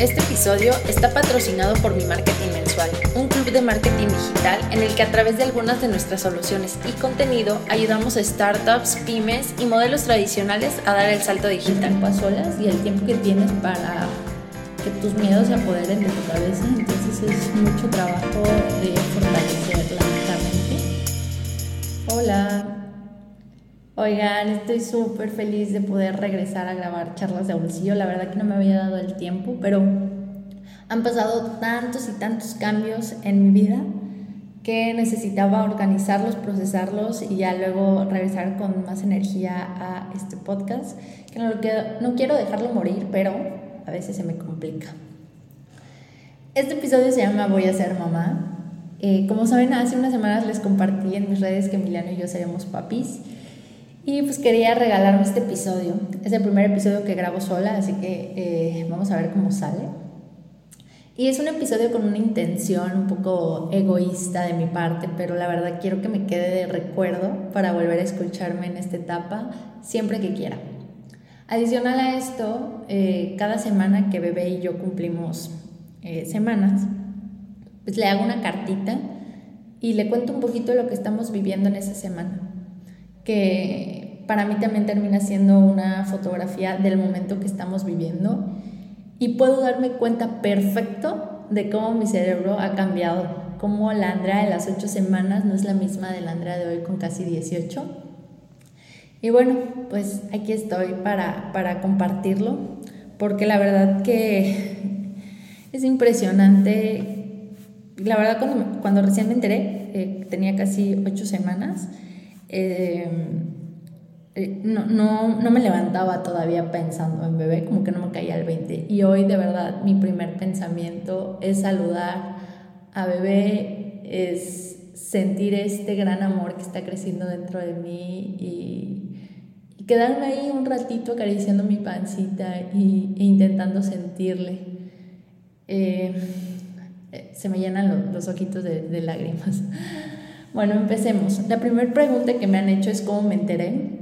Este episodio está patrocinado por Mi Marketing Mensual, un club de marketing digital en el que a través de algunas de nuestras soluciones y contenido ayudamos a startups, pymes y modelos tradicionales a dar el salto digital. a solas y el tiempo que tienes para que tus miedos se apoderen de tu cabeza, entonces es mucho trabajo de fortalecer la. Hola. Oigan, estoy súper feliz de poder regresar a grabar charlas de bolsillo. La verdad que no me había dado el tiempo, pero han pasado tantos y tantos cambios en mi vida que necesitaba organizarlos, procesarlos y ya luego regresar con más energía a este podcast. Que no, no quiero dejarlo morir, pero a veces se me complica. Este episodio se llama Voy a ser mamá. Eh, como saben, hace unas semanas les compartí en mis redes que Emiliano y yo seremos papis. Y pues quería regalarme este episodio. Es el primer episodio que grabo sola, así que eh, vamos a ver cómo sale. Y es un episodio con una intención un poco egoísta de mi parte, pero la verdad quiero que me quede de recuerdo para volver a escucharme en esta etapa siempre que quiera. Adicional a esto, eh, cada semana que bebé y yo cumplimos eh, semanas, pues le hago una cartita y le cuento un poquito de lo que estamos viviendo en esa semana para mí también termina siendo una fotografía del momento que estamos viviendo y puedo darme cuenta perfecto de cómo mi cerebro ha cambiado, cómo la Andrea de las ocho semanas no es la misma de la Andrea de hoy con casi 18. Y bueno, pues aquí estoy para, para compartirlo, porque la verdad que es impresionante. La verdad cuando, cuando recién me enteré, eh, tenía casi ocho semanas, Em, eh, no, no, no, me levantaba todavía pensando en bebé, como que no me caía el 20. Y hoy de verdad mi primer pensamiento es saludar a bebé, es sentir este gran amor que está creciendo dentro de mí y, quedarme ahí un ratito acariciando mi pancita y, e intentando sentirle. Eh, se me llenan los, ojitos de lágrimas. Bueno, empecemos. La primera pregunta que me han hecho es cómo me enteré.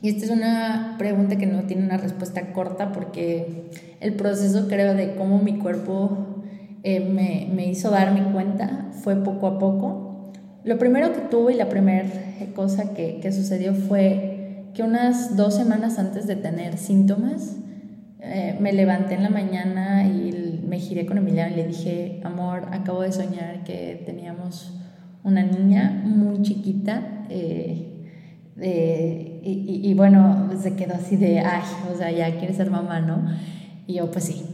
Y esta es una pregunta que no tiene una respuesta corta porque el proceso creo de cómo mi cuerpo eh, me, me, hizo darme cuenta fue poco a poco. Lo primero que tuve y la primera cosa que, que, sucedió fue que unas dos semanas antes de tener síntomas, eh, me levanté en la mañana y me giré con Emiliano y le dije, amor, acabo de soñar que teníamos una niña muy chiquita. Eh, y, bueno, se quedó así de, ay, o sea, ya quiere ser mamá, ¿no? Y yo, pues sí.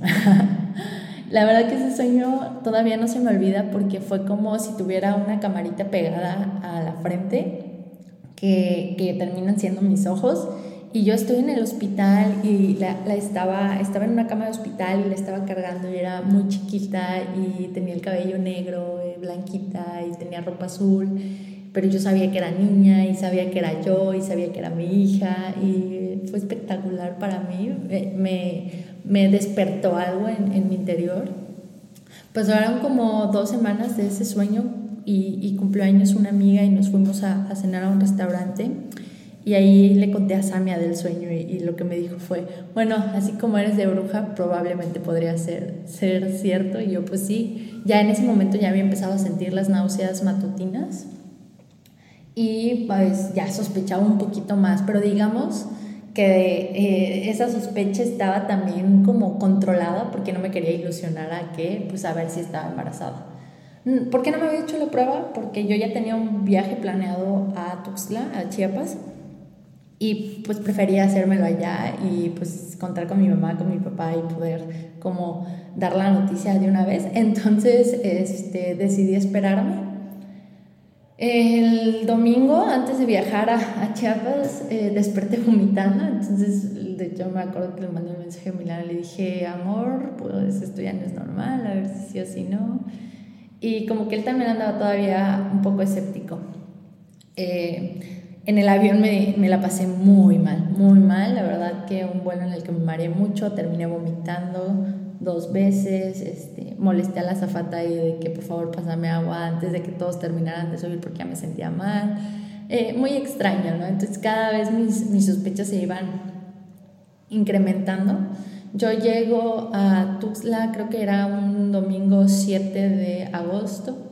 la verdad que ese sueño todavía no se me olvida porque fue como si tuviera una camarita pegada a la frente que, que terminan siendo mis ojos. Y yo estoy en el hospital y la, la, estaba, estaba en una cama de hospital y la estaba cargando y era muy chiquita y tenía el cabello negro blanquita y tenía ropa azul, pero yo sabía que era niña y sabía que era yo y sabía que era mi hija y fue espectacular para mí, me, me despertó algo en, en mi interior. Pasaron como dos semanas de ese sueño y, y cumplió años una amiga y nos fuimos a, a cenar a un restaurante y ahí le conté a Samia del sueño y, lo que me dijo fue, bueno, así como eres de bruja, probablemente podría ser, ser cierto. Y yo pues sí, ya en ese momento ya había empezado a sentir las náuseas matutinas y pues ya sospechaba un poquito más, pero digamos que eh, esa sospecha estaba también como controlada porque no me quería ilusionar a que, pues a ver si estaba embarazada. Mm, ¿Por qué no me había hecho la prueba? Porque yo ya tenía un viaje planeado a Tuxtla, a Chiapas, y pues prefería hacérmelo allá y pues contar con mi mamá, con mi papá y poder como dar la noticia de una vez. Entonces este, decidí esperarme. El domingo, antes de viajar a, Chiapas, eh, desperté vomitando. Entonces, de hecho, me acuerdo que le mandé un mensaje a Milán. Le dije, amor, pues esto ya no es normal, a ver si sí o si no. Y como que él también andaba todavía un poco escéptico. Eh, en el avión me, me, la pasé muy mal, muy mal. La verdad que un vuelo en el que me mareé mucho, terminé vomitando dos veces, este, molesté a la zafata y de que por favor pásame agua antes de que todos terminaran de subir porque ya me sentía mal. Eh, muy extraño, ¿no? Entonces cada vez mis, mis sospechas se iban incrementando. Yo llego a Tuxtla, creo que era un domingo 7 de agosto.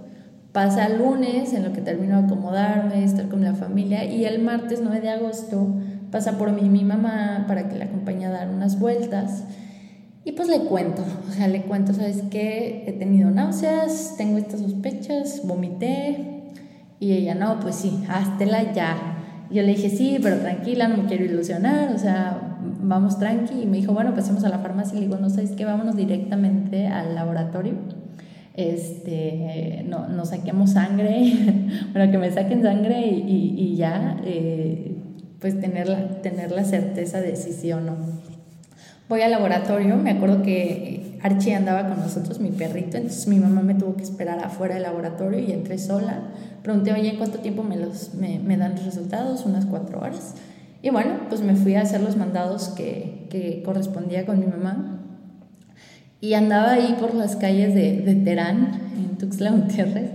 Pasa el lunes en lo que termino de acomodarme, estar con la familia y el martes 9 de agosto pasa por mí mi mamá para que la acompañe a dar unas vueltas. Y pues le cuento, o sea, le cuento, ¿sabes qué? He tenido náuseas, tengo estas sospechas, vomité. Y ella, no, pues sí, háztela ya. yo le dije, sí, pero tranquila, no me quiero ilusionar, o sea, vamos tranqui. Y me dijo, bueno, pasemos a la farmacia. Y le digo, no, ¿sabes qué? Vámonos directamente al laboratorio este, no, no saquemos sangre, bueno, que me saquen sangre y, y, ya, eh, pues tener la, tener la certeza de si sí o no. Voy al laboratorio, me acuerdo que Archie andaba con nosotros, mi perrito, entonces mi mamá me tuvo que esperar afuera del laboratorio y entré sola. Pregunté, oye, ¿en cuánto tiempo me, los, me, me dan los resultados? Unas cuatro horas. Y bueno, pues me fui a hacer los mandados que, que correspondía con mi mamá y andaba ahí por las calles de, de Terán, en Tuxtla Gutiérrez,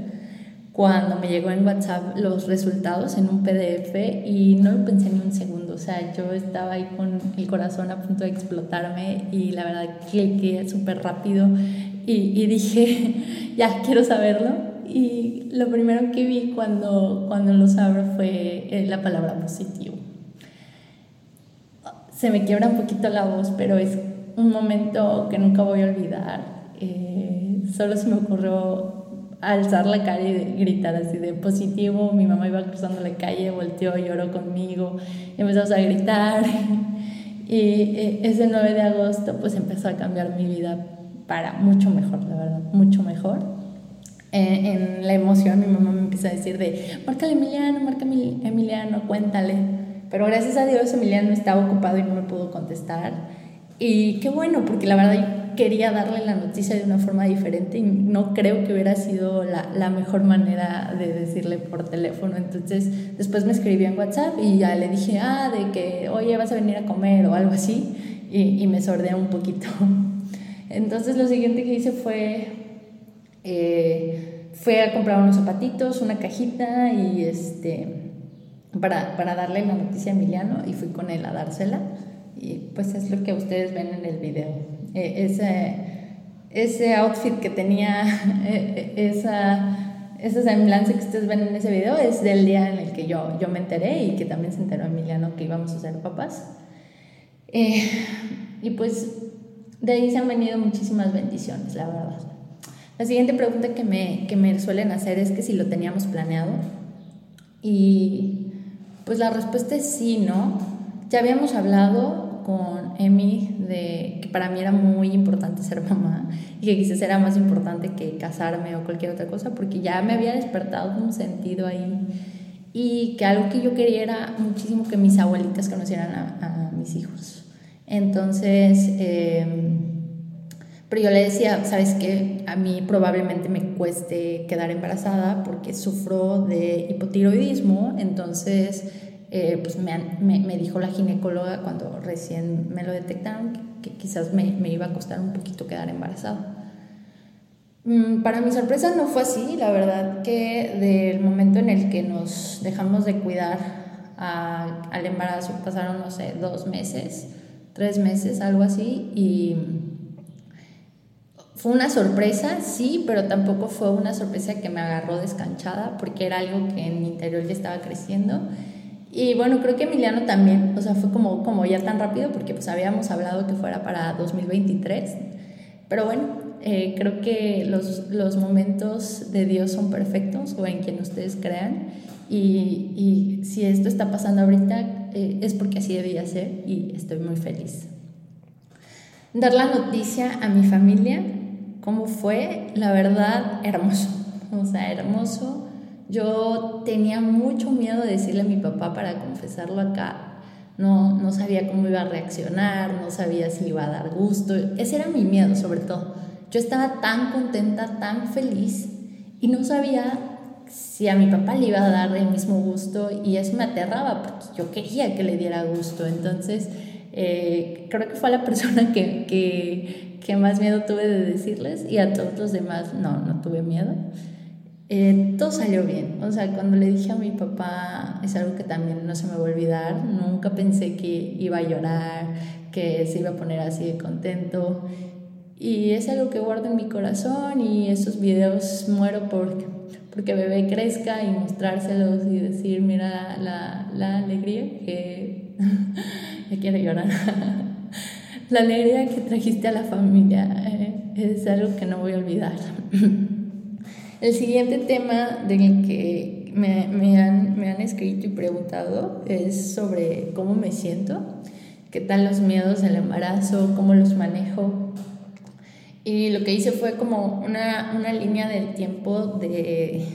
cuando me llegó en WhatsApp los resultados en un PDF y no lo pensé ni un segundo. O sea, yo estaba ahí con el corazón a punto de explotarme y la verdad cliqué súper rápido y, y, dije, ya quiero saberlo. Y lo primero que vi cuando, cuando lo abro fue eh, la palabra positivo. Se me quiebra un poquito la voz, pero es un momento que nunca voy a olvidar. Eh, solo se me ocurrió alzar la cara y gritar así de positivo. Mi mamá iba cruzando la calle, volteó, lloró conmigo, empezamos a gritar. Y eh, ese 9 de agosto pues empezó a cambiar mi vida para mucho mejor, la verdad, mucho mejor. Eh, en la emoción mi mamá me empieza a decir de, márcale Emiliano, márcale Emiliano, cuéntale. Pero gracias a Dios Emiliano estaba ocupado y no me pudo contestar. Y qué bueno, porque la verdad quería darle la noticia de una forma diferente y no creo que hubiera sido la, la, mejor manera de decirle por teléfono. Entonces después me escribió en WhatsApp y ya le dije, ah, de que, oye, vas a venir a comer o algo así. Y, y me sordeé un poquito. Entonces lo siguiente que hice fue, eh, fue a comprar unos zapatitos, una cajita y este, para, para darle la noticia a Emiliano y fui con él a dársela. Y pues es lo que ustedes ven en el video. E, ese, ese outfit que tenía, e, e, esa, esa semblanza que ustedes ven en ese video es del día en el que yo, yo me enteré y que también se enteró Emiliano que íbamos a ser papás. Eh, y pues de ahí se han venido muchísimas bendiciones, la verdad. La siguiente pregunta que me, que me suelen hacer es que si lo teníamos planeado. Y pues la respuesta es sí, ¿no? Ya habíamos hablado con Emi de que para mí era muy importante ser mamá y que quizás era más importante que casarme o cualquier otra cosa porque ya me había despertado un sentido ahí y que algo que yo quería era muchísimo que mis abuelitas conocieran a, mis hijos. Entonces, em, pero yo le decía, sabes que a mí probablemente me cueste quedar embarazada porque sufro de hipotiroidismo, entonces eh, pues me, me, dijo la ginecóloga cuando recién me lo detectaron que, quizás me, me, iba a costar un poquito quedar embarazada. Mm, para mi sorpresa no fue así, la verdad que del momento en el que nos dejamos de cuidar al embarazo pasaron, no sé, dos meses, tres meses, algo así, y fue una sorpresa, sí, pero tampoco fue una sorpresa que me agarró descanchada porque era algo que en mi interior ya estaba creciendo y bueno, creo que Emiliano también, o sea, fue como, como ya tan rápido porque pues habíamos hablado que fuera para 2023. Pero bueno, eh, creo que los, los, momentos de Dios son perfectos o en quien ustedes crean. Y, y si esto está pasando ahorita eh, es porque así debía ser y estoy muy feliz. Dar la noticia a mi familia, ¿cómo fue? La verdad, hermoso. O sea, hermoso yo tenía mucho miedo de decirle a mi papá para confesarlo acá. No, no sabía cómo iba a reaccionar, no sabía si iba a dar gusto. Ese era mi miedo sobre todo. Yo estaba tan contenta, tan feliz y no sabía si a mi papá le iba a dar el mismo gusto y eso me aterraba porque yo quería que le diera gusto. Entonces, eh, creo que fue la persona que, que, que más miedo tuve de decirles y a todos los demás no, no tuve miedo. Eh, todo salió bien. O sea, cuando le dije a mi papá, es algo que también no se me va a olvidar. Nunca pensé que iba a llorar, que se iba a poner así de contento. Y es algo que guardo en mi corazón y esos videos muero porque, porque bebé crezca y mostrárselos y decir, mira la, la alegría que... me quiero llorar. la alegría que trajiste a la familia eh, es algo que no voy a olvidar. El siguiente tema del que me, me, han, me han escrito y preguntado es sobre cómo me siento, qué tal los miedos del embarazo, cómo los manejo. Y lo que hice fue como una, una línea del tiempo de,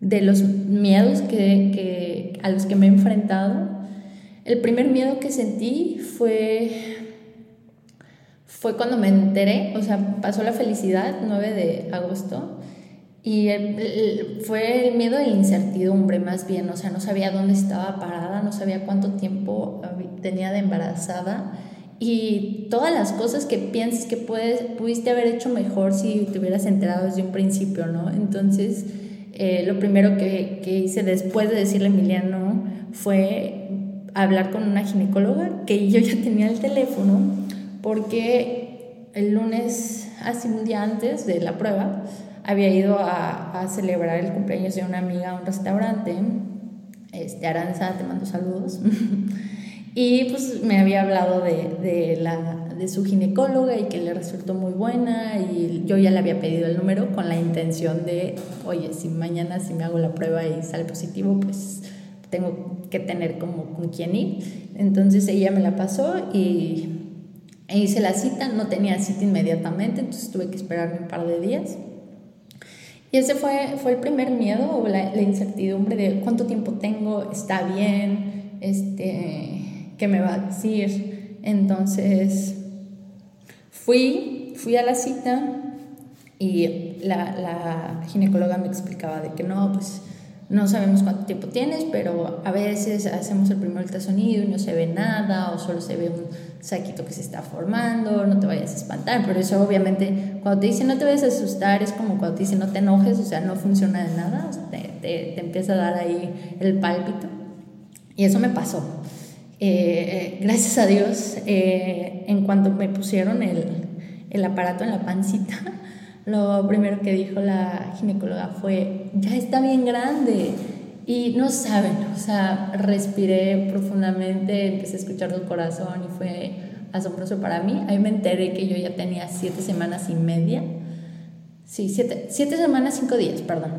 de los miedos que, que, a los que me he enfrentado. El primer miedo que sentí fue fue cuando me enteré, o sea, pasó la felicidad, 9 de agosto, y fue el miedo de la incertidumbre más bien, o sea, no sabía dónde estaba parada, no sabía cuánto tiempo tenía de embarazada y todas las cosas que piensas que puedes, pudiste haber hecho mejor si te hubieras enterado desde un principio, ¿no? Entonces, eh, lo primero que, que, hice después de decirle a Emiliano fue hablar con una ginecóloga que yo ya tenía el teléfono porque el lunes, hace un día antes de la prueba, había ido a, a, celebrar el cumpleaños de una amiga a un restaurante, este, Aranza, te mando saludos, y pues me había hablado de, de, la, de su ginecóloga y que le resultó muy buena y yo ya le había pedido el número con la intención de, oye, si mañana si me hago la prueba y sale positivo, pues tengo que tener como con quién ir. Entonces ella me la pasó y hice la cita, no tenía cita inmediatamente, entonces tuve que esperarme un par de días. Y ese fue, fue el primer miedo o la, incertidumbre de cuánto tiempo tengo, está bien, este, qué me va a decir. Entonces fui, fui a la cita y la, la ginecóloga me explicaba de que no, pues no sabemos cuánto tiempo tienes, pero a veces hacemos el primer ultrasonido y no se ve nada o solo se ve un saquito que se está formando, no te vayas a espantar, pero eso obviamente cuando te dicen no te vayas a asustar es como cuando te dicen no te enojes, o sea, no funciona de nada, te, te, empieza a dar ahí el pálpito y eso me pasó. Eh, gracias a Dios, eh, en cuanto me pusieron el, el aparato en la pancita, lo primero que dijo la ginecóloga fue, ya está bien grande. Y no saben, o sea, respiré profundamente, empecé a escuchar el corazón y fue asombroso para mí. Ahí me enteré que yo ya tenía siete semanas y media. Sí, siete, siete semanas, cinco días, perdón.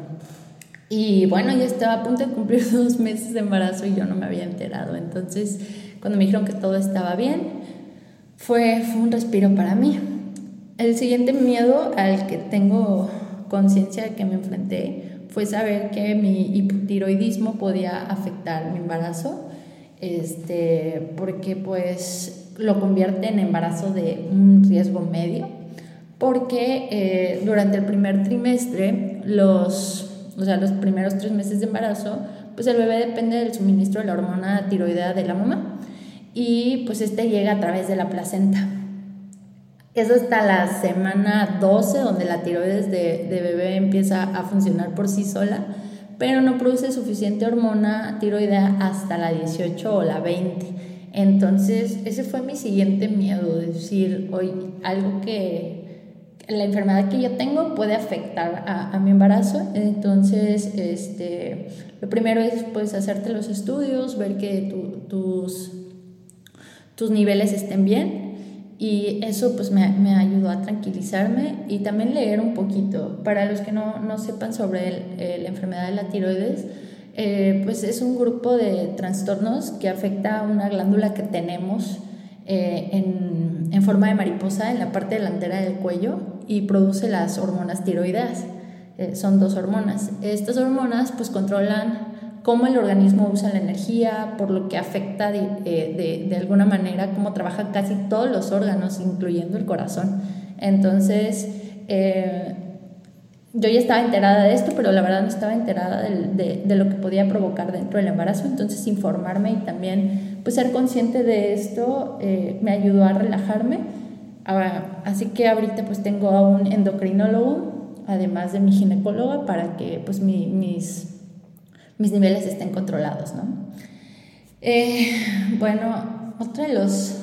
Y bueno, ya estaba a punto de cumplir dos meses de embarazo y yo no me había enterado. Entonces, cuando me dijeron que todo estaba bien, fue, fue un respiro para mí. El siguiente miedo al que tengo conciencia que me enfrenté fue saber que mi hipotiroidismo podía afectar mi embarazo, este, porque pues lo convierte en embarazo de un riesgo medio, porque eh, durante el primer trimestre, los, o sea, los primeros tres meses de embarazo, pues el bebé depende del suministro de la hormona tiroidea de la mamá y pues este llega a través de la placenta. Es hasta la semana 12 donde la tiroides de, de, bebé empieza a funcionar por sí sola, pero no produce suficiente hormona tiroidea hasta la 18 o la 20. Entonces, ese fue mi siguiente miedo, decir, hoy algo que la enfermedad que yo tengo puede afectar a, a mi embarazo. Entonces, este, lo primero es pues hacerte los estudios, ver que tus, tus niveles estén bien y eso pues me, me, ayudó a tranquilizarme y también leer un poquito. Para los que no, no sepan sobre el, la enfermedad de la tiroides, eh, pues es un grupo de trastornos que afecta a una glándula que tenemos eh, en, en, forma de mariposa en la parte delantera del cuello y produce las hormonas tiroideas. Eh, son dos hormonas. Estas hormonas pues controlan cómo el organismo usa la energía, por lo que afecta de, de, de, alguna manera cómo trabajan casi todos los órganos, incluyendo el corazón. Entonces, eh, yo ya estaba enterada de esto, pero la verdad no estaba enterada de, de, lo que podía provocar dentro del embarazo, entonces informarme y también pues, ser consciente de esto eh, me ayudó a relajarme. Así que ahorita pues tengo a un endocrinólogo, además de mi ginecóloga, para que pues mi, mis mis niveles estén controlados, ¿no? Eh, bueno, otro de los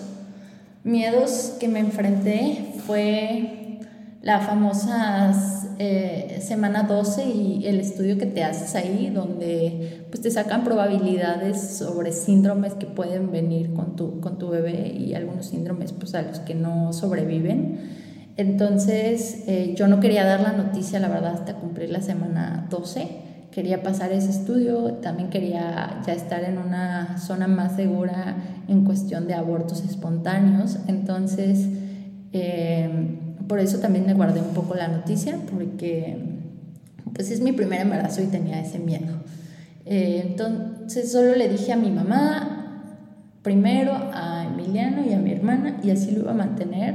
miedos que me enfrenté fue la famosa eh, semana 12 y el estudio que te haces ahí, donde pues, te sacan probabilidades sobre síndromes que pueden venir con tu, con tu bebé y algunos síndromes pues, a los que no sobreviven. Entonces eh, yo no quería dar la noticia, la verdad, hasta cumplir la semana 12 quería pasar ese estudio, también quería ya estar en una zona más segura en cuestión de abortos espontáneos. Entonces, eh, por eso también me guardé un poco la noticia, porque pues es mi primer embarazo y tenía ese miedo. Eh, entonces solo le dije a mi mamá, primero a Emiliano y a mi hermana, y así lo iba a mantener,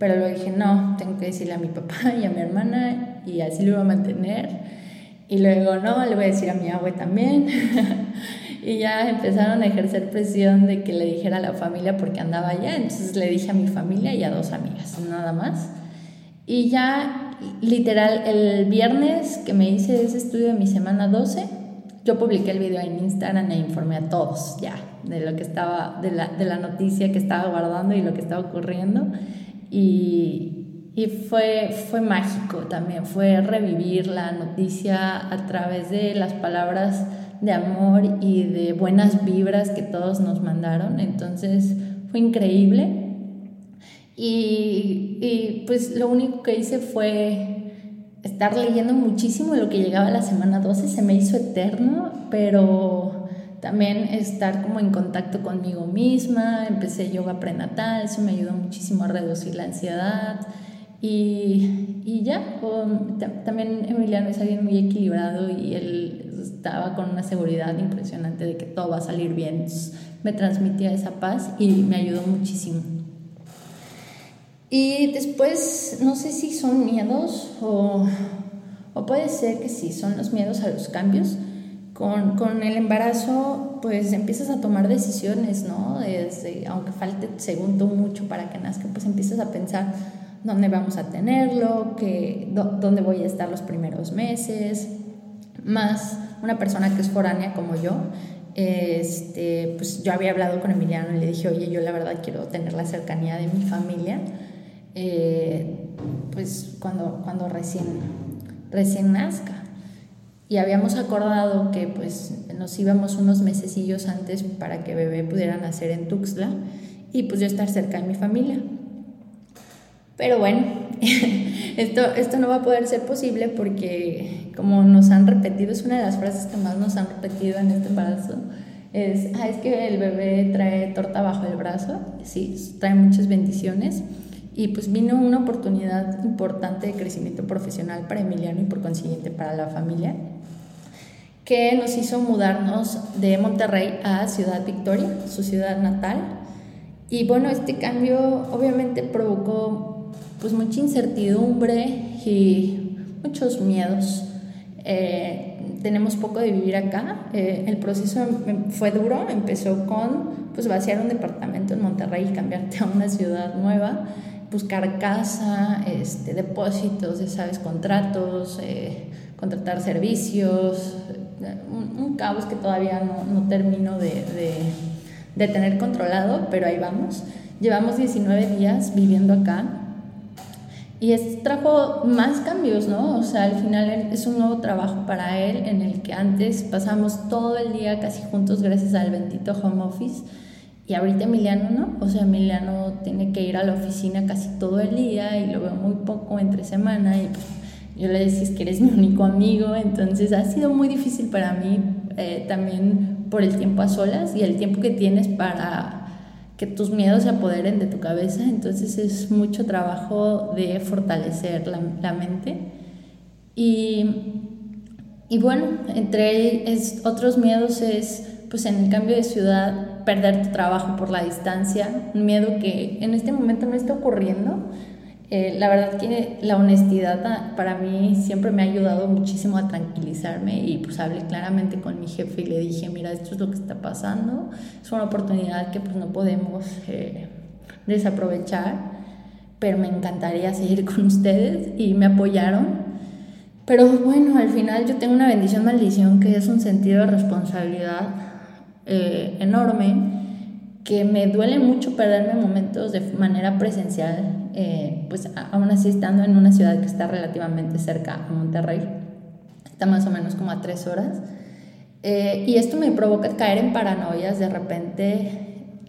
pero luego dije, no, tengo que decirle a mi papá y a mi hermana, y así lo iba a mantener y luego, no, le voy a decir a mi abue también. y ya empezaron a ejercer presión de que le dijera a la familia porque andaba allá. Entonces le dije a mi familia y a dos amigas, nada más. Y ya, literal, el viernes que me hice ese estudio de mi semana 12, yo publiqué el video en Instagram e informé a todos ya de lo que estaba, de la, de la noticia que estaba guardando y lo que estaba ocurriendo. Y, y fue, fue mágico también, fue revivir la noticia a través de las palabras de amor y de buenas vibras que todos nos mandaron. Entonces fue increíble. Y, y pues lo único que hice fue estar leyendo muchísimo lo que llegaba a la semana 12. Se me hizo eterno, pero también estar como en contacto conmigo misma. Empecé yoga prenatal, eso me ayudó muchísimo a reducir la ansiedad. Y, y ya, también Emiliano es alguien muy equilibrado y él estaba con una seguridad impresionante de que todo va a salir bien. me transmitía esa paz y me ayudó muchísimo. Y después, no sé si son miedos o, o puede ser que sí, son los miedos a los cambios. Con, con, el embarazo, pues empiezas a tomar decisiones, ¿no? Desde, aunque falte segundo mucho para que nazca, pues empiezas a pensar, dónde vamos a tenerlo, que, dónde voy a estar los primeros meses, más una persona que es foránea como yo. Este, pues yo había hablado con Emiliano y le dije, oye, yo la verdad quiero tener la cercanía de mi familia, eh, pues cuando, cuando recién, recién nazca. Y habíamos acordado que pues nos íbamos unos mesecillos antes para que bebé pudiera nacer en Tuxtla y pues yo estar cerca de mi familia. Pero bueno, esto, esto no va a poder ser posible porque como nos han repetido, es una de las frases que más nos han repetido en este embarazo, es, ah, es que el bebé trae torta bajo el brazo, sí, trae muchas bendiciones. Y pues vino una oportunidad importante de crecimiento profesional para Emiliano y por consiguiente para la familia, que nos hizo mudarnos de Monterrey a Ciudad Victoria, su ciudad natal. Y bueno, este cambio obviamente provocó pues mucha incertidumbre y muchos miedos. Eh, tenemos poco de vivir acá. Eh, el proceso em, fue duro, empezó con pues vaciar un departamento en Monterrey y cambiarte a una ciudad nueva, buscar casa, este, depósitos, sabes, contratos, eh, contratar servicios, un, caos que todavía no, no termino de, de, de tener controlado, pero ahí vamos. Llevamos 19 días viviendo acá y es, trajo más cambios, ¿no? O sea, al final es un nuevo trabajo para él en el que antes pasamos todo el día casi juntos gracias al bendito home office. Y ahorita Emiliano no, o sea, Emiliano tiene que ir a la oficina casi todo el día y lo veo muy poco entre semana y pues, yo le decía es que eres mi único amigo, entonces ha sido muy difícil para mí eh, también por el tiempo a solas y el tiempo que tienes para que tus miedos se apoderen de tu cabeza, entonces es mucho trabajo de fortalecer la, mente. Y, y, bueno, entre otros miedos es, pues en el cambio de ciudad, perder tu trabajo por la distancia, un miedo que en este momento no está ocurriendo, eh, la verdad que la honestidad para mí siempre me ha ayudado muchísimo a tranquilizarme y pues hablé claramente con mi jefe y le dije, mira, esto es lo que está pasando, es una oportunidad que pues no podemos eh, desaprovechar, pero me encantaría seguir con ustedes y me apoyaron. Pero bueno, al final yo tengo una bendición, maldición, que es un sentido de responsabilidad eh, enorme que me duele mucho perderme momentos de manera presencial, eh, pues aún así estando en una ciudad que está relativamente cerca a Monterrey, está más o menos como a tres horas, eh, y esto me provoca caer en paranoias de repente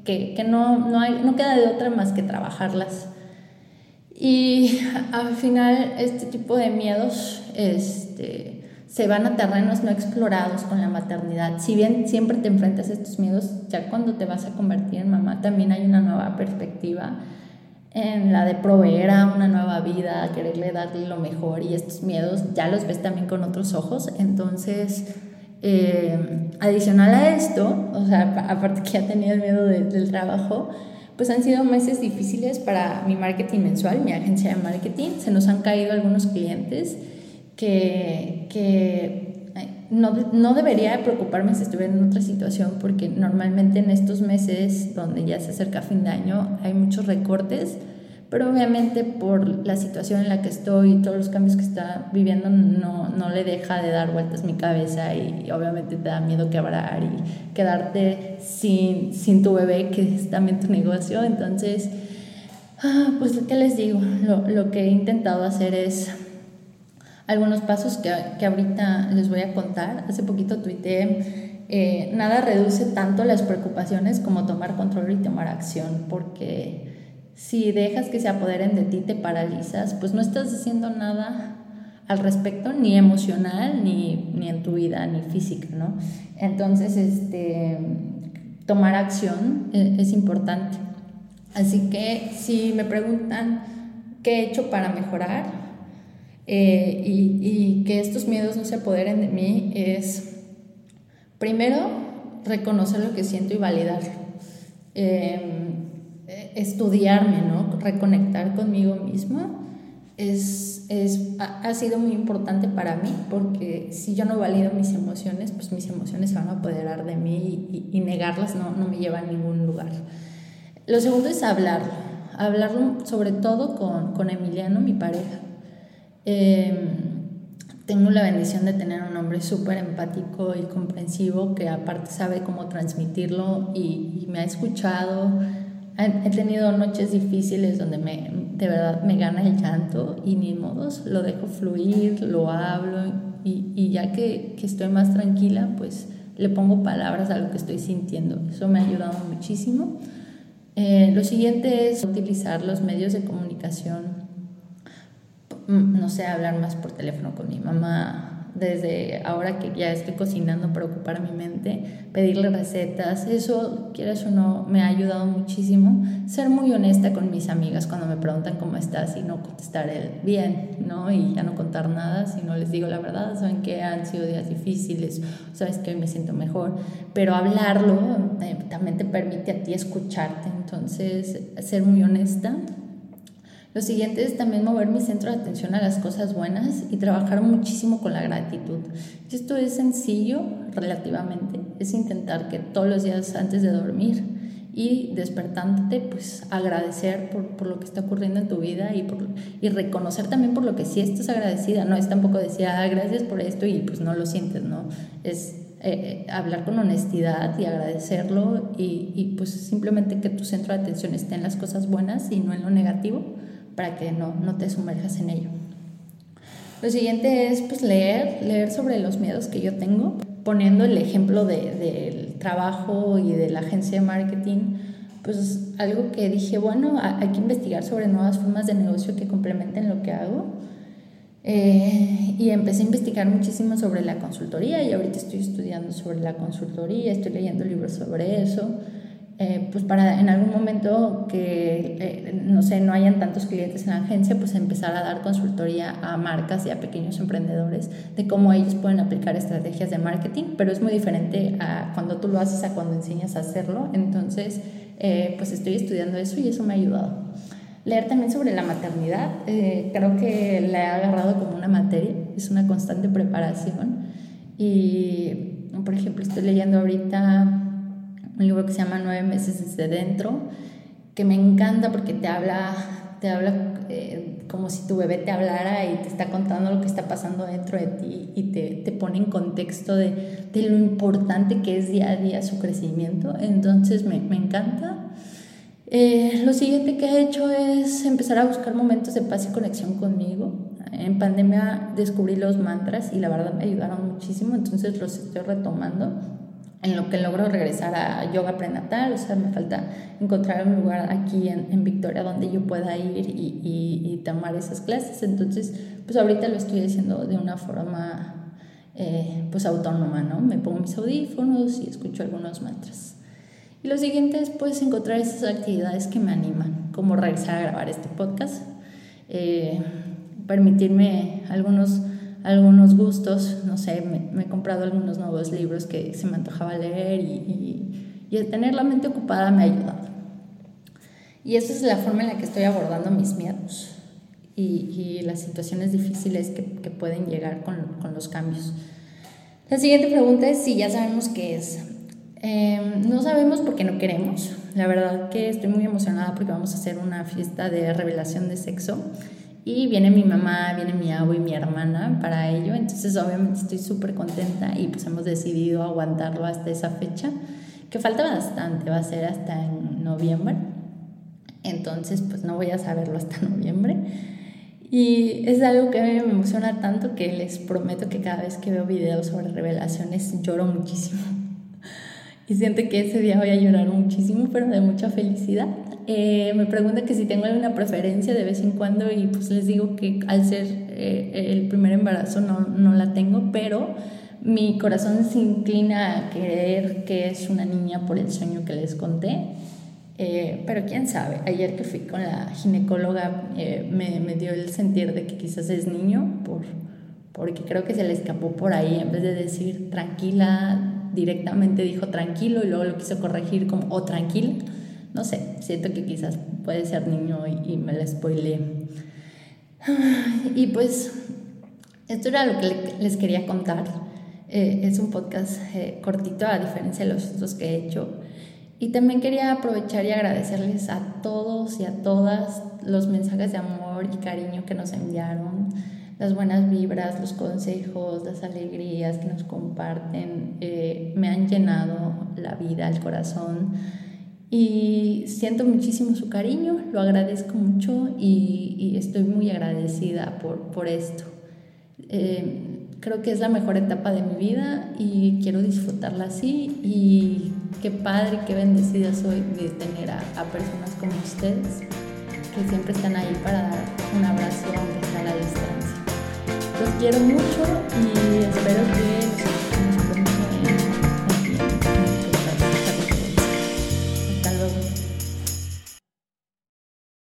que, que no, no, hay, no queda de otra más que trabajarlas. Y al final este tipo de miedos este, se van a terrenos no explorados con la maternidad. Si bien siempre te enfrentas a estos miedos, ya cuando te vas a convertir en mamá también hay una nueva perspectiva en la de proveer a una nueva vida, quererle darle lo mejor y estos miedos ya los ves también con otros ojos. Entonces, eh, adicional a esto, o sea, aparte que ya tenía el miedo del trabajo, pues han sido meses difíciles para mi marketing mensual, mi agencia de marketing. Se nos han caído algunos clientes que, que no, no, debería preocuparme si estuviera en otra situación porque normalmente en estos meses donde ya se acerca fin de año hay muchos recortes, pero obviamente por la situación en la que estoy y todos los cambios que está viviendo no, no le deja de dar vueltas mi cabeza y, obviamente te da miedo quebrar y quedarte sin, sin tu bebé que es también tu negocio. Entonces, ah, pues, ¿qué les digo? Lo, lo que he intentado hacer es algunos pasos que, que ahorita les voy a contar. Hace poquito tuiteé, eh, nada reduce tanto las preocupaciones como tomar control y tomar acción, porque si dejas que se apoderen de ti, te paralizas, pues no estás haciendo nada al respecto, ni emocional, ni, ni en tu vida, ni física, ¿no? Entonces, este, tomar acción es, es importante. Así que si me preguntan qué he hecho para mejorar, eh, y, que estos miedos no se apoderen de mí es, primero, reconocer lo que siento y validarlo. Em, estudiarme, ¿no? Reconectar conmigo mismo es, es, ha, sido muy importante para mí porque si yo no valido mis emociones, pues mis emociones se van a apoderar de mí y, y negarlas no, no me lleva a ningún lugar. Lo segundo es hablarlo, hablarlo sobre todo con, con Emiliano, mi pareja Em, tengo la bendición de tener un hombre súper empático y comprensivo que aparte sabe cómo transmitirlo y, me ha escuchado. He tenido noches difíciles donde me, de verdad me gana el llanto y ni modos, lo dejo fluir, lo hablo y, y ya que, que, estoy más tranquila, pues le pongo palabras a lo que estoy sintiendo. Eso me ha ayudado muchísimo. Eh, lo siguiente es utilizar los medios de comunicación no sé, hablar más por teléfono con mi mamá, desde ahora que ya estoy cocinando para ocupar mi mente, pedirle recetas, eso, quieras o no, me ha ayudado muchísimo. Ser muy honesta con mis amigas cuando me preguntan cómo estás y no contestar bien, ¿no? Y ya no contar nada, sino les digo la verdad, saben que han sido días difíciles, sabes que hoy me siento mejor, pero hablarlo eh, también te permite a ti escucharte, entonces ser muy honesta lo siguiente es también mover mi centro de atención a las cosas buenas y trabajar muchísimo con la gratitud. Esto es sencillo relativamente, es intentar que todos los días antes de dormir y despertándote, pues agradecer por, por, lo que está ocurriendo en tu vida y, por, y reconocer también por lo que sí estás agradecida. No es tampoco decir, ah, gracias por esto y pues no lo sientes, ¿no? Es eh, hablar con honestidad y agradecerlo y, y pues simplemente que tu centro de atención esté en las cosas buenas y no en lo negativo para que no, no te sumerjas en ello. Lo siguiente es pues, leer, leer sobre los miedos que yo tengo, poniendo el ejemplo del de, trabajo y de la agencia de marketing, pues algo que dije, bueno, hay que investigar sobre nuevas formas de negocio que complementen lo que hago. Eh, y empecé a investigar muchísimo sobre la consultoría y ahorita estoy estudiando sobre la consultoría, estoy leyendo libros sobre eso. Eh, pues para en algún momento que, eh, no sé, no hayan tantos clientes en la agencia, pues empezar a dar consultoría a marcas y a pequeños emprendedores de cómo ellos pueden aplicar estrategias de marketing, pero es muy diferente a cuando tú lo haces a cuando enseñas a hacerlo. Entonces, eh, pues estoy estudiando eso y eso me ha ayudado. Leer también sobre la maternidad, creo que la he agarrado como una materia, es una constante preparación. Y, por ejemplo, estoy leyendo ahorita un libro que se llama Nueve meses desde dentro, que me encanta porque te habla, te habla eh, como si tu bebé te hablara y te está contando lo que está pasando dentro de ti y te, te pone en contexto de, de, lo importante que es día a día su crecimiento. Entonces me, me encanta. Eh, lo siguiente que he hecho es empezar a buscar momentos de paz y conexión conmigo. En pandemia descubrí los mantras y la verdad me ayudaron muchísimo, entonces los estoy retomando en lo que logro regresar a yoga prenatal, o sea, me falta encontrar un lugar aquí en, en Victoria donde yo pueda ir y, y, tomar esas clases, entonces, pues ahorita lo estoy haciendo de una forma, eh, pues autónoma, ¿no? Me pongo mis audífonos y escucho algunos mantras. Y lo siguiente es, pues, encontrar esas actividades que me animan, como regresar a grabar este podcast, eh, permitirme algunos algunos gustos, no sé, me, he comprado algunos nuevos libros que se me antojaba leer y, y, tener la mente ocupada me ha ayudado. Y esa es la forma en la que estoy abordando mis miedos y, y las situaciones difíciles que, que pueden llegar con, con, los cambios. La siguiente pregunta es si ya sabemos qué es. Em, no sabemos porque no queremos. La verdad que estoy muy emocionada porque vamos a hacer una fiesta de revelación de sexo y viene mi mamá, viene mi abuelo y mi hermana para ello, entonces obviamente estoy súper contenta y pues hemos decidido aguantarlo hasta esa fecha, que falta bastante, va a ser hasta en noviembre, entonces pues no voy a saberlo hasta noviembre. Y es algo que me emociona tanto que les prometo que cada vez que veo videos sobre revelaciones lloro muchísimo. Y siento que ese día voy a llorar muchísimo, pero de mucha felicidad. Eh, me pregunta que si tengo alguna preferencia de vez en cuando y pues les digo que al ser eh, el primer embarazo no, no, la tengo, pero mi corazón se inclina a creer que es una niña por el sueño que les conté. Eh, pero quién sabe, ayer que fui con la ginecóloga me, me, dio el sentir de que quizás es niño, por, porque creo que se le escapó por ahí, en vez de decir tranquila, directamente dijo tranquilo y luego lo quiso corregir como o oh, tranquila no sé, siento que quizás puede ser niño y, me la spoileé. Y pues esto era lo que les quería contar. Eh, es un podcast eh, cortito a diferencia de los otros que he hecho. Y también quería aprovechar y agradecerles a todos y a todas los mensajes de amor y cariño que nos enviaron, las buenas vibras, los consejos, las alegrías que nos comparten. Eh, me han llenado la vida, el corazón y siento muchísimo su cariño, lo agradezco mucho y, estoy muy agradecida por, por esto. Eh, creo que es la mejor etapa de mi vida y quiero disfrutarla así y qué padre, qué bendecida soy de tener a, a personas como ustedes que siempre están ahí para dar un abrazo aunque sea a la distancia. Los quiero mucho y espero que